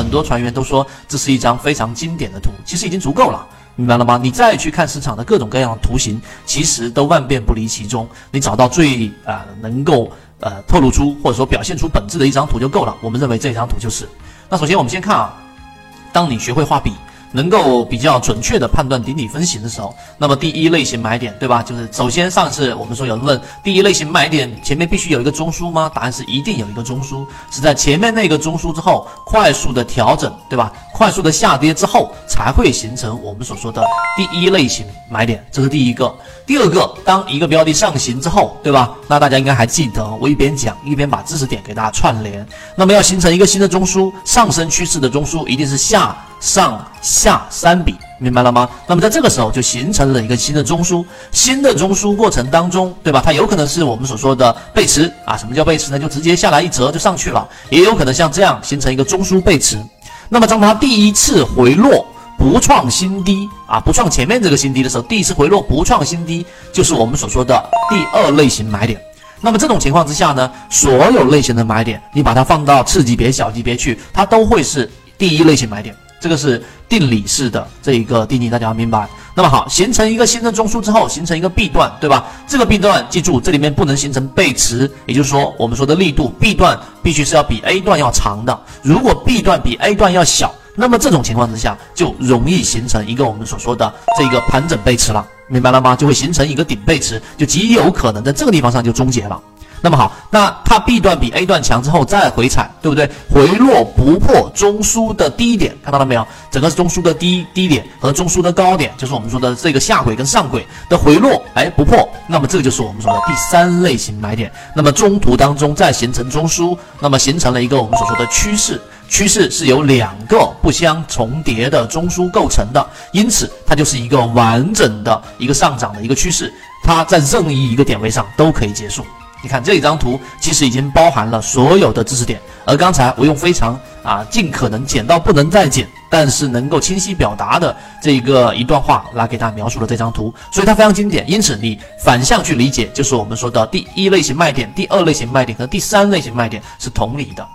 很多船员都说这是一张非常经典的图，其实已经足够了，明白了吗？你再去看市场的各种各样的图形，其实都万变不离其宗，你找到最啊能够呃透露出或者说表现出本质的一张图就够了。我们认为这张图就是。那首先我们先看啊，当你学会画笔。能够比较准确的判断顶底分型的时候，那么第一类型买点，对吧？就是首先上次我们说有人问，第一类型买点前面必须有一个中枢吗？答案是一定有一个中枢，是在前面那个中枢之后快速的调整，对吧？快速的下跌之后才会形成我们所说的第一类型买点，这是第一个。第二个，当一个标的上行之后，对吧？那大家应该还记得，我一边讲一边把知识点给大家串联。那么要形成一个新的中枢，上升趋势的中枢一定是下。上下三笔，明白了吗？那么在这个时候就形成了一个新的中枢，新的中枢过程当中，对吧？它有可能是我们所说的背驰啊。什么叫背驰呢？就直接下来一折就上去了，也有可能像这样形成一个中枢背驰。那么当它第一次回落不创新低啊，不创前面这个新低的时候，第一次回落不创新低，就是我们所说的第二类型买点。那么这种情况之下呢，所有类型的买点，你把它放到次级别、小级别去，它都会是第一类型买点。这个是定理式的这一个定义，大家要明白。那么好，形成一个新的中枢之后，形成一个 B 段，对吧？这个 B 段，记住这里面不能形成背驰，也就是说，我们说的力度 B 段必须是要比 A 段要长的。如果 B 段比 A 段要小，那么这种情况之下就容易形成一个我们所说的这个盘整背驰了，明白了吗？就会形成一个顶背驰，就极有可能在这个地方上就终结了。那么好，那它 B 段比 A 段强之后再回踩，对不对？回落不破中枢的低点，看到了没有？整个中枢的低低点和中枢的高点，就是我们说的这个下轨跟上轨的回落，哎，不破，那么这个就是我们说的第三类型买点。那么中途当中再形成中枢，那么形成了一个我们所说的趋势，趋势是由两个不相重叠的中枢构成的，因此它就是一个完整的一个上涨的一个趋势，它在任意一个点位上都可以结束。你看这一张图，其实已经包含了所有的知识点。而刚才我用非常啊尽可能简到不能再简，但是能够清晰表达的这一个一段话来给大家描述了这张图，所以它非常经典。因此你反向去理解，就是我们说的第一类型卖点、第二类型卖点和第三类型卖点是同理的。